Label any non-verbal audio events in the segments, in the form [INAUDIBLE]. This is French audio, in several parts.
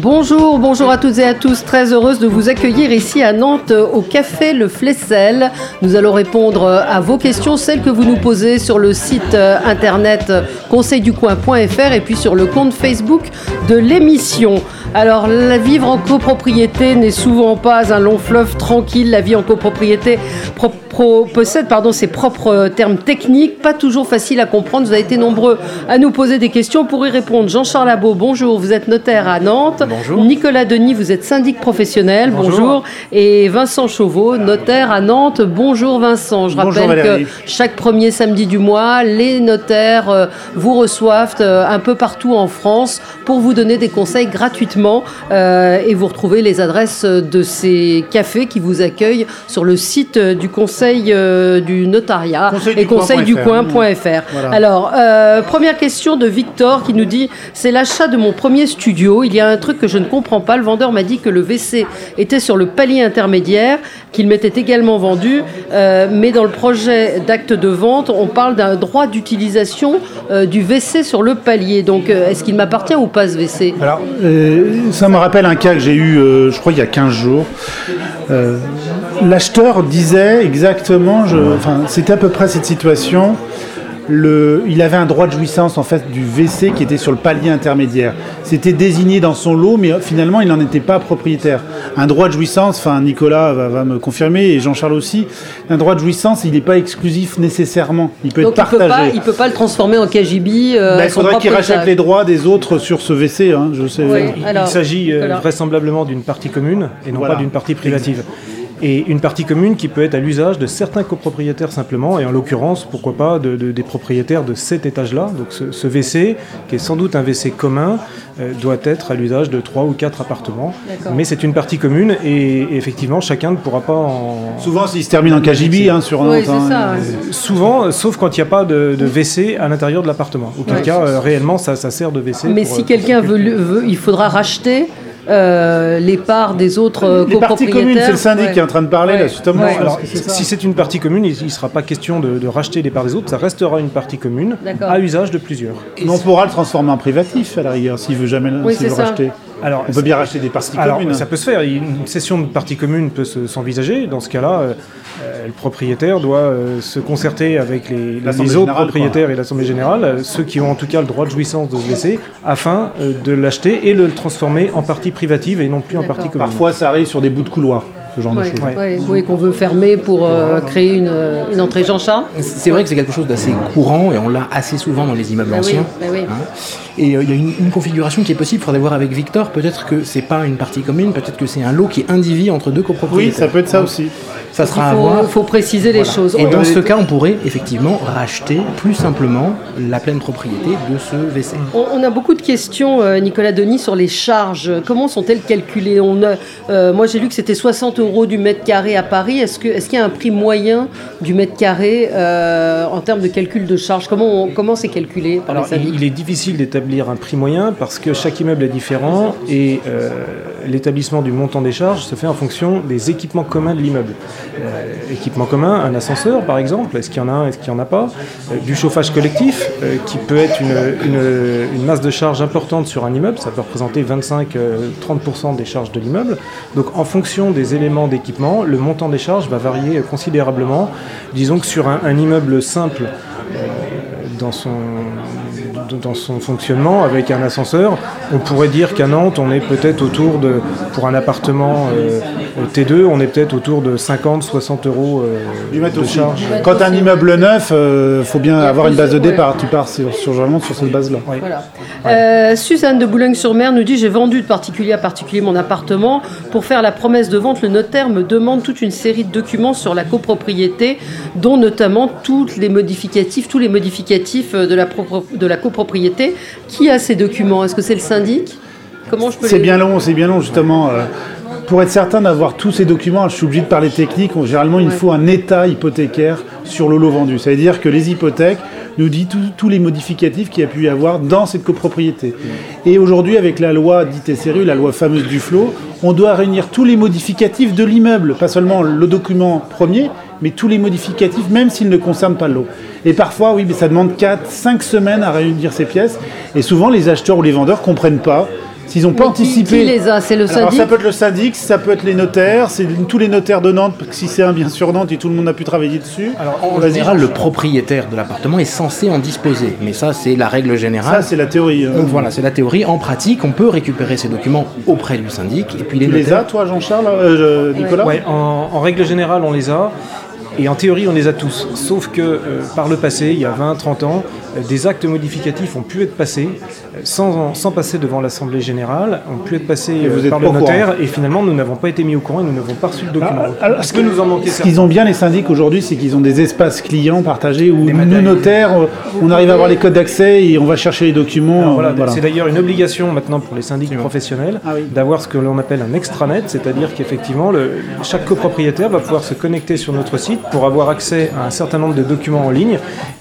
Bonjour, bonjour à toutes et à tous. Très heureuse de vous accueillir ici à Nantes au Café Le Flessel. Nous allons répondre à vos questions, celles que vous nous posez sur le site internet conseilducoin.fr et puis sur le compte Facebook de l'émission. Alors, la vivre en copropriété n'est souvent pas un long fleuve tranquille. La vie en copropriété possède pardon, ses propres termes techniques, pas toujours facile à comprendre. Vous avez été nombreux à nous poser des questions pour y répondre. Jean-Charles Labo, bonjour. Vous êtes notaire à Nantes. Bonjour. Nicolas Denis, vous êtes syndic professionnel. Bonjour. Et Vincent Chauveau, notaire à Nantes. Bonjour Vincent. Je rappelle que chaque premier samedi du mois, les notaires euh, vous reçoivent euh, un peu partout en France pour vous donner des conseils gratuitement. Euh, et vous retrouvez les adresses de ces cafés qui vous accueillent sur le site du Conseil du notariat Conseil et du coin conseilducoin.fr. Voilà. Alors, euh, première question de Victor qui nous dit c'est l'achat de mon premier studio. Il y a un que je ne comprends pas. Le vendeur m'a dit que le WC était sur le palier intermédiaire, qu'il m'était également vendu, euh, mais dans le projet d'acte de vente, on parle d'un droit d'utilisation euh, du WC sur le palier. Donc, euh, est-ce qu'il m'appartient ou pas ce WC Alors, ça me rappelle un cas que j'ai eu, je crois, il y a 15 jours. L'acheteur disait exactement, enfin, c'était à peu près cette situation. Le, il avait un droit de jouissance en fait du WC qui était sur le palier intermédiaire. C'était désigné dans son lot, mais finalement il n'en était pas propriétaire. Un droit de jouissance, enfin Nicolas va, va me confirmer et Jean-Charles aussi, un droit de jouissance, il n'est pas exclusif nécessairement. Il peut Donc, être il peut, partagé. pas, il peut pas le transformer en KGB. euh, Ben, à il faudrait qu'il rachète les droits des autres sur ce WC. Hein, je sais. Oui. Il, Alors, il s'agit euh, vraisemblablement d'une partie commune et non Voilà. pas d'une partie privative. Et une partie commune qui peut être à l'usage de certains copropriétaires simplement, et en l'occurrence, pourquoi pas, de- de- des propriétaires de cet étage-là. Donc ce, ce WC, qui est sans doute un WC commun, euh, doit être à l'usage de trois ou quatre appartements. Mais c'est une partie commune, et, et effectivement, chacun ne pourra pas en... Souvent, s'il se termine en KGB hein, sur un Oui, autre, c'est hein, ça. euh, Souvent, sauf quand il n'y a pas de, de WC à l'intérieur de l'appartement. Auquel Ouais. cas, euh, réellement, ça, ça sert de WC. Mais pour, si euh, quelqu'un veut- il faudra racheter euh, les parts des autres euh, Les parties copropriétaires. communes, c'est le syndic Ouais. qui est en train de parler Ouais. là, justement. Ouais. Alors, si c'est une partie commune, il ne sera pas question de, de racheter les parts des autres, ça restera une partie commune à usage de plusieurs. Mais on pourra le transformer en privatif à la rigueur s'il veut jamais Oui, s'il veut ça. racheter. Alors, On peut bien racheter des parties alors, communes. ça peut se faire. Une cession de partie commune peut se- s'envisager. Dans ce cas-là, euh, euh, le propriétaire doit euh, se concerter avec les, autres générale, propriétaires et l'Assemblée générale, euh, ceux qui ont en tout cas le droit de jouissance de ce WC, afin euh, de l'acheter et de le transformer en partie privative et non plus en partie commune. Parfois, ça arrive sur des bouts de couloir, ce genre de choses. Ouais. oui, qu'on veut fermer pour euh, créer une, une entrée Jean-Charles. C'est vrai que c'est quelque chose d'assez courant et on l'a assez souvent dans les immeubles Bah oui, anciens. bah oui. hein. Et euh, il y a une, une configuration qui est possible, il faudrait voir avec Victor, peut-être que c'est pas une partie commune, peut-être que c'est un lot qui est indivis entre deux Oui, copropriétaires. ça peut être ça aussi. Ça Il à faut, faut préciser les choses. Et dans ce cas, on pourrait effectivement racheter plus simplement la pleine propriété de ce WC. On, on a beaucoup de questions, euh, Nicolas Denis, sur les charges. Comment sont-elles calculées on a, euh, Moi, j'ai lu que c'était 60 euros du mètre carré à Paris. Est-ce qu'il y a un prix moyen du mètre carré euh, en termes de calcul de charges? Comment c'est calculé par Alors, les syndics il, il est difficile d'établir un prix moyen parce que chaque immeuble est différent et euh, l'établissement du montant des charges se fait en fonction des équipements communs de l'immeuble. Euh, équipement commun, un ascenseur par exemple, est-ce qu'il y en a un, est-ce qu'il n'y en a pas? Euh, Du chauffage collectif euh, qui peut être une, masse de charges importante sur un immeuble, ça peut représenter 25-30% des charges de l'immeuble. Donc en fonction des éléments d'équipement, le montant des charges va varier considérablement. Disons que sur un, immeuble simple, dans son, fonctionnement avec un ascenseur, on pourrait dire qu'à Nantes, on est peut-être autour de, pour un appartement T2, on est peut-être autour de 50-60 euros euh, Du mètre de aussi. charge. Quand un immeuble neuf, il faut bien avoir une base de départ. Tu pars sur, sur, généralement sur cette base-là. Voilà. Euh, Suzanne de Boulogne-sur-Mer nous dit J'ai vendu de particulier à particulier mon appartement. Pour faire la promesse de vente, le notaire me demande toute une série de documents sur la copropriété, dont notamment toutes les modificatifs, tous les modificatifs euh, de la, propre- de la copropriété. Qui a ces documents? Est-ce que c'est le syndic? Comment je peux C'est les- bien long, c'est bien long justement. euh, pour être certain d'avoir tous ces documents, je suis obligé de parler technique. Généralement, il Ouais. faut un état hypothécaire sur le lot vendu. Ça veut dire que les hypothèques nous disent tous- les modificatifs qu'il y a pu y avoir dans cette copropriété. Et aujourd'hui, avec la loi dite SRU, la loi fameuse du flot, on doit réunir tous les modificatifs de l'immeuble, pas seulement le document premier, mais tous les modificatifs, même s'ils ne concernent pas l'eau. Et parfois, oui, mais ça demande 4, 5 semaines à réunir ces pièces. Et souvent, les acheteurs ou les vendeurs comprennent pas. S'ils n'ont pas qui- anticipé. Qui, les a C'est le Alors, syndic ça peut être le syndic, ça peut être les notaires, c'est tous les notaires de Nantes, parce que si c'est un bien sur Nantes et tout le monde a pu travailler dessus. Alors, en général, le propriétaire de l'appartement est censé en disposer. Mais ça, c'est la règle Ça, générale. c'est la théorie. hein. Donc voilà, c'est la théorie. En pratique, on peut récupérer ces documents auprès du syndic et puis les Tu les notaires. as, toi, Jean-Charles, euh, Nicolas Ouais, en, en règle générale, on les a. Et en théorie, on les a tous. Sauf que euh, par le passé, il y a 20, 30 ans, des actes modificatifs ont pu être passés euh, sans, sans passer devant l'Assemblée générale, ont pu être passés vous euh, par le notaire. Et finalement, nous n'avons pas été mis au courant et nous n'avons pas reçu le document. Alors, alors, ce nous en qu'ils ont bien les syndics aujourd'hui, c'est qu'ils ont des espaces clients partagés où nous notaires, euh, on arrive à avoir les codes d'accès et on va chercher les documents. Alors voilà, voilà. C'est d'ailleurs une obligation maintenant pour les syndics professionnels Ah oui. d'avoir ce que l'on appelle un extranet, c'est-à-dire qu'effectivement chaque copropriétaire va pouvoir se connecter sur notre site pour avoir accès à un certain nombre de documents en ligne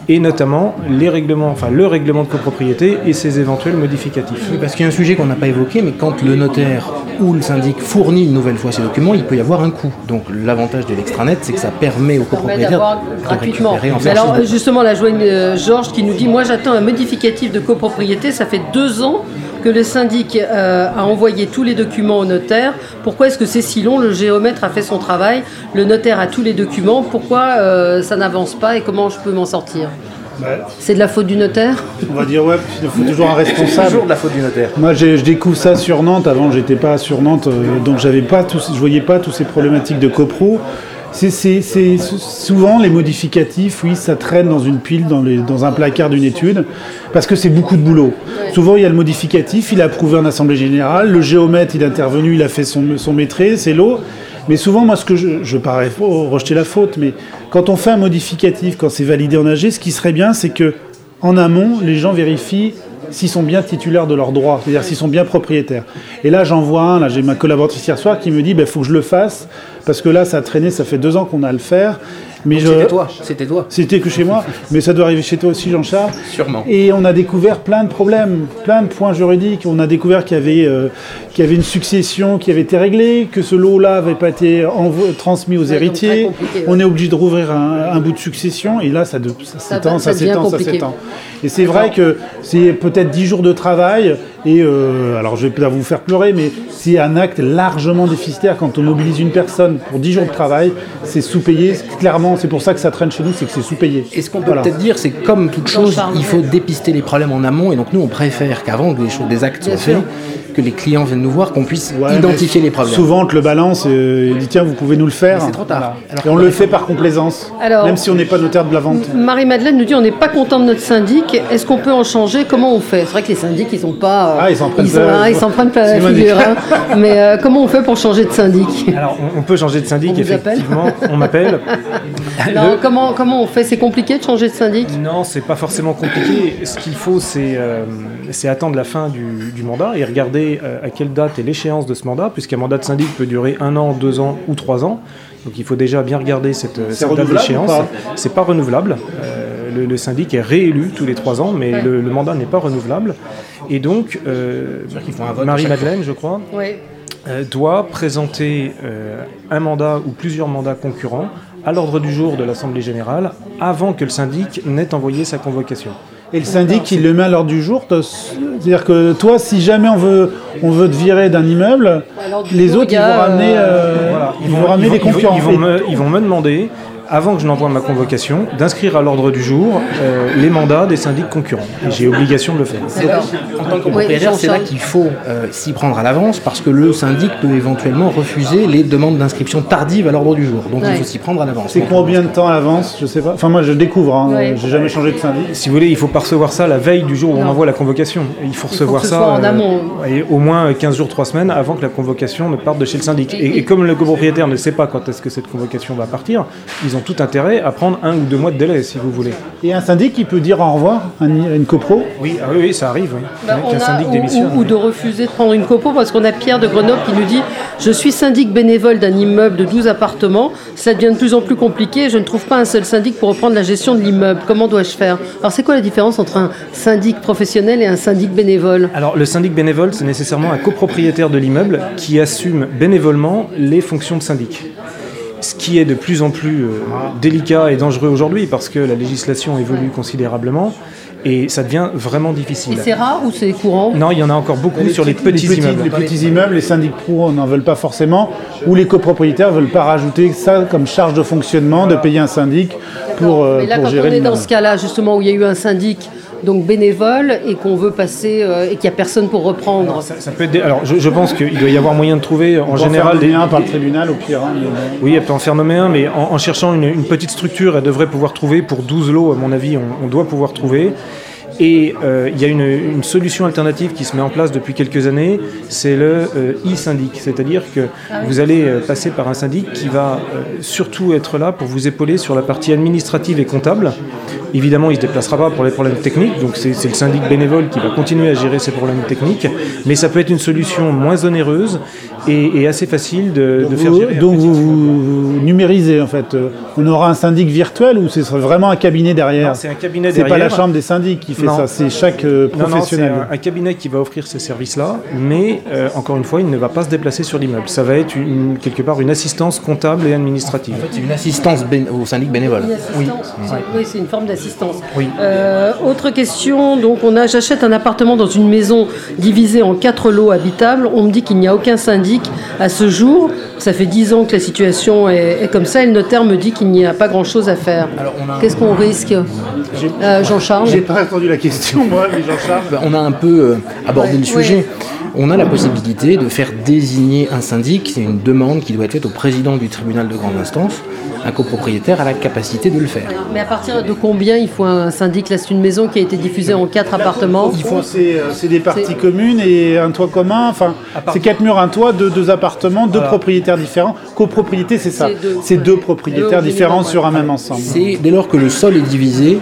et notamment les enfin le règlement de copropriété et ses éventuels modificatifs. Oui, parce qu'il y a un sujet qu'on n'a pas évoqué, mais quand le notaire ou le syndic fournit une nouvelle fois ces documents, il peut y avoir un coût. Donc l'avantage de l'extranet, c'est que ça permet aux copropriétaires d'avoir de gratuitement. récupérer alors justement, la joigne euh, Georges qui nous dit, moi j'attends un modificatif de copropriété, ça fait deux ans que le syndic euh, a envoyé tous les documents au notaire. Pourquoi est-ce que c'est si long? Le géomètre a fait son travail, le notaire a tous les documents. Pourquoi euh, ça n'avance pas et comment je peux m'en sortir? C'est de la faute du notaire on va dire, ouais, il faut toujours un responsable. toujours de la faute du notaire. Moi, j'ai- je découvre ça sur Nantes. Avant, j'étais pas sur Nantes, euh, donc j'avais pas je voyais pas toutes ces problématiques de copro. C'est, c'est- c'est- souvent les modificatifs, oui, ça traîne dans une pile, dans, les- dans un placard d'une étude, parce que c'est beaucoup de boulot. Souvent, il y a le modificatif, il a approuvé en assemblée générale, le géomètre, il est intervenu, il a fait son, son maîtrise, c'est l'eau. Mais souvent, moi, ce que je, je parais rejeter la faute, mais quand on fait un modificatif, quand c'est validé en AG, ce qui serait bien, c'est que en amont, les gens vérifient s'ils sont bien titulaires de leurs droits, c'est-à-dire s'ils sont bien propriétaires. Et là, j'en vois un, j'ai ma collaboratrice hier soir qui me dit, il faut que je le fasse, parce que là, ça a traîné, ça fait deux ans qu'on a à le faire. Mais je... C'était toi, c'était toi. C'était que chez moi, mais ça doit arriver chez toi aussi, Jean-Charles. Sûrement. Et on a découvert plein de problèmes, plein de points juridiques. On a découvert qu'il y avait, euh, qu'il y avait une succession qui avait été réglée, que ce lot-là n'avait pas été envo- transmis aux Ouais, héritiers. ouais. On est obligé de rouvrir un, un bout de succession, et là, ça, de- ça Ça s'étend, ça s'étend, ça s'étend. Et c'est vrai que c'est peut-être 10 jours de travail, et euh, alors je vais peut-être vous faire pleurer, mais c'est un acte largement déficitaire quand on mobilise une personne pour 10 jours de travail, c'est sous-payé. Clairement, c'est pour ça que ça traîne chez nous, c'est que c'est sous-payé. Et ce qu'on peut Voilà. peut-être dire, c'est que comme toute chose, il faut dépister les problèmes en amont. Et donc nous, on préfère qu'avant que les, choses, des actes soient faits, que les clients viennent nous voir, qu'on puisse Ouais, identifier les problèmes. Souvent, on te le balance et il dit tiens, vous pouvez nous le faire. C'est trop tard. Alors et on le fait par complaisance, Alors- même si on n'est pas notaire de la vente. Marie-Madeleine nous dit on n'est pas content de notre syndic. Est-ce qu'on peut en changer? Comment on fait? C'est vrai que les syndics, ils sont pas. euh, Ah, ils s'en prennent ils ah, ils s'en prennent pas la figure. hein. Mais euh, comment on fait pour changer de syndic? Alors on, on peut changer de syndic, On effectivement, on m'appelle. Non, Le- comment, comment on fait? C'est compliqué de changer de syndic? Non, c'est pas forcément compliqué. Ce qu'il faut, c'est euh, c'est attendre la fin du, du mandat et regarder euh, à quelle date est l'échéance de ce mandat, puisqu'un mandat de syndic peut durer un an, deux ans ou trois ans. Donc il faut déjà bien regarder cette, euh, cette date d'échéance. C'est pas renouvelable. Euh, le, le syndic est réélu tous les trois ans, mais Ouais. le, le mandat n'est pas renouvelable. Et donc, euh, Marie-Madeleine, je crois, euh, doit présenter euh, un mandat ou plusieurs mandats concurrents à l'ordre du jour de l'Assemblée générale avant que le syndic n'ait envoyé sa convocation. Et le syndic, il le met à l'ordre du jour. C'est-à-dire que toi, si jamais on veut, on veut te virer d'un immeuble, les autres, ils vont ramener, euh, Voilà, ils vont ramener ils les vont- concurrents. Ils vont, Et- me, ils vont me demander, avant que je n'envoie ma convocation, d'inscrire à l'ordre du jour euh, les mandats des syndics concurrents. Et j'ai obligation de le faire. En tant que propriétaire, c'est là qu'il faut euh, s'y prendre à l'avance parce que le syndic peut éventuellement refuser les demandes d'inscription tardive à l'ordre du jour. Donc Ouais. il faut s'y prendre à l'avance. C'est combien de temps à l'avance? Je sais pas. Enfin, moi, je découvre. Hein. Ouais. J'ai jamais changé de syndic. Si vous voulez, il faut pas recevoir ça la veille du jour où on envoie la convocation. Il faut recevoir que ce ça soit en euh, et au moins 15 jours, 3 semaines avant que la convocation ne parte de chez le syndic. Et- Et, et comme le copropriétaire ne sait pas quand est-ce que cette convocation va partir, ils ont tout intérêt à prendre un ou deux mois de délai, si vous voulez. Et un syndic, il peut dire au revoir à une copro? Oui, ah oui, oui, ça arrive. Oui. Bah, on a- syndic ou- démissionne. ou, ou de refuser de prendre une copo parce qu'on a Pierre de Grenoble qui nous dit Je suis syndic bénévole d'un immeuble de 12 appartements. Ça devient de plus en plus compliqué. Je ne trouve pas un seul syndic pour reprendre la gestion de l'immeuble. Comment dois-je faire? Alors, c'est quoi la différence entre un syndic professionnel et un syndic bénévole? Alors, le syndic bénévole, c'est nécessairement un copropriétaire de l'immeuble qui assume bénévolement les fonctions de syndic. Ce qui est de plus en plus euh, délicat et dangereux aujourd'hui parce que la législation évolue considérablement et ça devient vraiment difficile. Et c'est rare ou c'est courant? Non, il y en a encore beaucoup sur les petits, immeubles. Les petits immeubles, les syndics pro n'en veulent pas forcément, ou les copropriétaires veulent pas rajouter ça comme charge de fonctionnement, de payer un syndic pour, euh, Mais là, pour quand gérer on est dans ce cas-là, justement, où il y a eu un syndic donc bénévole et qu'on veut passer euh, et qu'il n'y a personne pour reprendre. Ça, ça peut être des- Alors, je, je pense qu'il doit y avoir moyen de trouver en On peut en général faire des, nommer un par le tribunal au pire. hein, mais- Oui, elle peut en faire nommer un, mais en, en cherchant une, une petite structure, elle devrait pouvoir trouver, pour 12 lots, à mon avis, on, on doit pouvoir trouver. Et euh, il y a une, une solution alternative qui se met en place depuis quelques années, c'est le euh, e-syndic. C'est-à-dire que vous allez euh, passer par un syndic qui va euh, surtout être là pour vous épauler sur la partie administrative et comptable. Évidemment, il ne se déplacera pas pour les problèmes techniques, donc c'est le syndic bénévole qui va continuer à gérer ces problèmes techniques, mais ça peut être une solution moins onéreuse et, et assez facile de, de faire Vous- gérer. donc vous, vous numérisez en fait. On aura un syndic virtuel ou ce serait vraiment un cabinet derrière? C'est un cabinet C'est pas derrière. la chambre des syndics qui fait Non. ça, c'est chaque euh, Non, non, c'est professionnel. un, un cabinet qui va offrir ces services-là, mais euh, encore une fois, il ne va pas se déplacer sur l'immeuble. Ça va être une- quelque part une assistance comptable et administrative. En fait, c'est une assistance au syndic bénévole. Une assistance. Oui, c'est une forme d'assistance. Oui. Euh, autre question, donc on a, j'achète un appartement dans une maison divisée en quatre lots habitables. On me dit qu'il n'y a aucun syndic à ce jour. Ça fait dix ans que la situation est, est comme ça. Et le notaire me dit qu'il n'y a pas grand-chose à faire. Alors, on a- Qu'est-ce qu'on risque Euh, Jean-Charles J'ai pas répondu la question moi, mais Jean-Charles. Ben, On a un peu euh, abordé Ouais, le sujet. On a la possibilité de faire désigner un syndic. C'est une demande qui doit être faite au président du tribunal de grande instance. Un copropriétaire a la capacité de le faire. Mais à partir de combien il faut un syndic? Là, c'est une maison qui a été diffusée en quatre appartements. Il faut, c'est, euh, c'est des parties C'est- communes et un toit commun. Enfin, c'est quatre murs, un toit, deux, deux appartements, deux Voilà. propriétaires différents. Copropriété, c'est ça. C'est deux, C'est propriétaires différents minimum, sur un ouais. même ensemble. C'est dès lors que le sol est divisé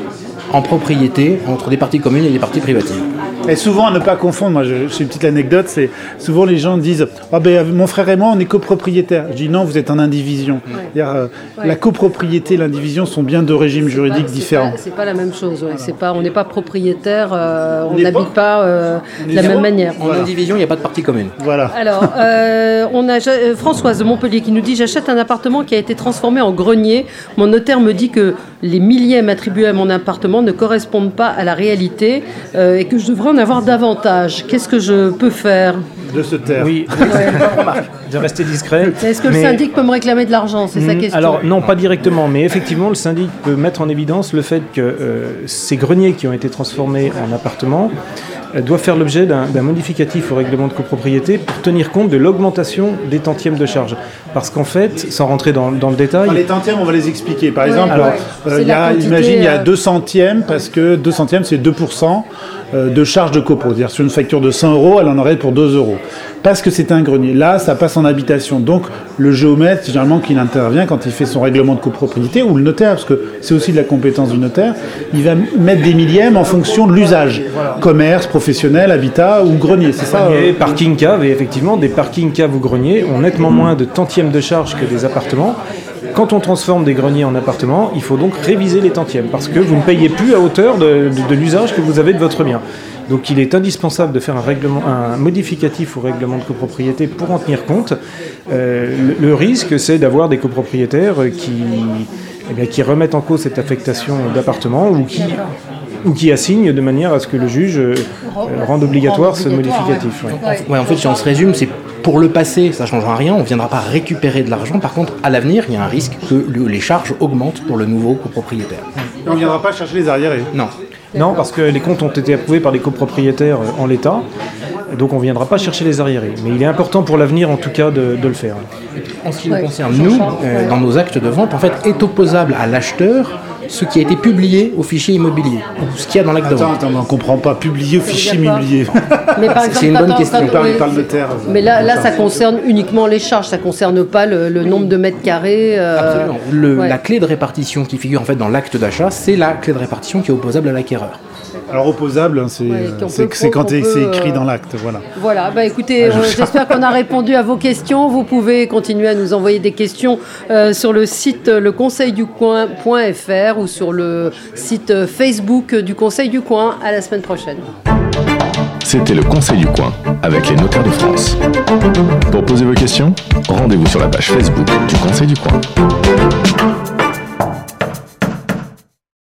en propriété entre des parties communes et des parties privatives. Et souvent, à ne pas confondre, moi je- j'ai une petite anecdote, c'est souvent les gens disent Ah ben, mon frère et moi, on est copropriétaires. Je dis non, vous êtes en indivision. Euh, Ouais. La copropriété et l'indivision sont bien deux régimes juridiques C'est différents. pas- C'est pas la même chose. ouais. C'est pas, on n'est pas propriétaire, euh, on pas- n'habite pas, euh, on de la même manière. En indivision, il n'y a pas de partie commune. Voilà. Alors, euh, on a euh, Françoise de Montpellier qui nous dit J'achète un appartement qui a été transformé en grenier. Mon notaire me dit que les millièmes attribués à mon appartement ne correspondent pas à la réalité euh, et que je devrais en avoir davantage. Qu'est-ce que je peux faire De se taire. Oui, [LAUGHS] de rester discret. Est-ce que le syndic peut me réclamer de l'argent C'est sa Mm, question. Alors non, pas directement, mais effectivement, le syndic peut mettre en évidence le fait que euh, ces greniers qui ont été transformés en appartements euh, doivent faire l'objet d'un modificatif au règlement de copropriété pour tenir compte de l'augmentation des tantièmes de charge. Parce qu'en fait, sans rentrer dans, dans le détail, les tantièmes, on va les expliquer. Par Ouais, exemple, ouais. euh, y a, quantité, imagine, il y a euh, 2 centièmes, parce que 2 centièmes, c'est 2% euh, de charge de copro. C'est-à-dire, sur une facture de 100 euros, elle en aurait pour 2 euros. Parce que c'est un grenier. Là, ça passe en habitation. Donc, le géomètre, généralement, qu'il intervient quand il fait son règlement de copropriété, ou le notaire, parce que c'est aussi de la compétence du notaire, il va mettre des millièmes en fonction de l'usage. Commerce, professionnel, habitat ou grenier. C'est ça grenier, euh, parking cave, et effectivement, des parking caves ou greniers ont nettement moins de tantièmes de charge que des appartements. Quand on transforme des greniers en appartements, il faut donc réviser les tantièmes parce que vous ne payez plus à hauteur de, l'usage que vous avez de votre bien. Donc il est indispensable de faire un, règlement, modificatif au règlement de copropriété pour en tenir compte. Euh, le, risque, c'est d'avoir des copropriétaires qui, eh qui remettent en cause cette affectation d'appartement ou qui, ou qui assignent de manière à ce que le juge euh, rende obligatoire ce modificatif. en fait, si on se résume, c'est pour le passé, ça ne changera rien, on ne viendra pas récupérer de l'argent. Par contre, à l'avenir, il y a un risque que le- les charges augmentent pour le nouveau copropriétaire. on ne viendra pas chercher les arriérés. Non. Non, parce que les comptes ont été approuvés par les copropriétaires euh, en l'état, donc on ne viendra pas chercher les arriérés. Mais il est important pour l'avenir, en tout cas, de, de le faire. En ce qui nous concerne, nous, euh, dans nos actes de vente, en fait, est opposable à l'acheteur ce qui a été publié au fichier immobilier, ou ce qu'il y a dans l'acte de Attends, vente. attends, mais on ne comprend pas. Publier au fichier immobilier. Mais par [LAUGHS] exemple, c'est une bonne question. oui. le notaire. Mais là, là, ça concerne uniquement les charges, ça concerne pas le, le nombre de mètres carrés. euh, Absolument. Le- ouais. La clé de répartition qui figure en fait dans l'acte d'achat, c'est la clé de répartition qui est opposable à l'acquéreur. Alors opposable, hein, c'est Ouais, quand c'est peut, écrit euh, dans l'acte. Voilà. Voilà, bah écoutez, euh, j'espère qu'on a répondu à vos questions. Vous pouvez continuer à nous envoyer des questions euh, sur le site euh, leconseilducoin.fr ou sur le site euh, Facebook euh, du Conseil du Coin. À la semaine prochaine. C'était le Conseil du coin avec les notaires de France. Pour poser vos questions, rendez-vous sur la page Facebook du Conseil du coin.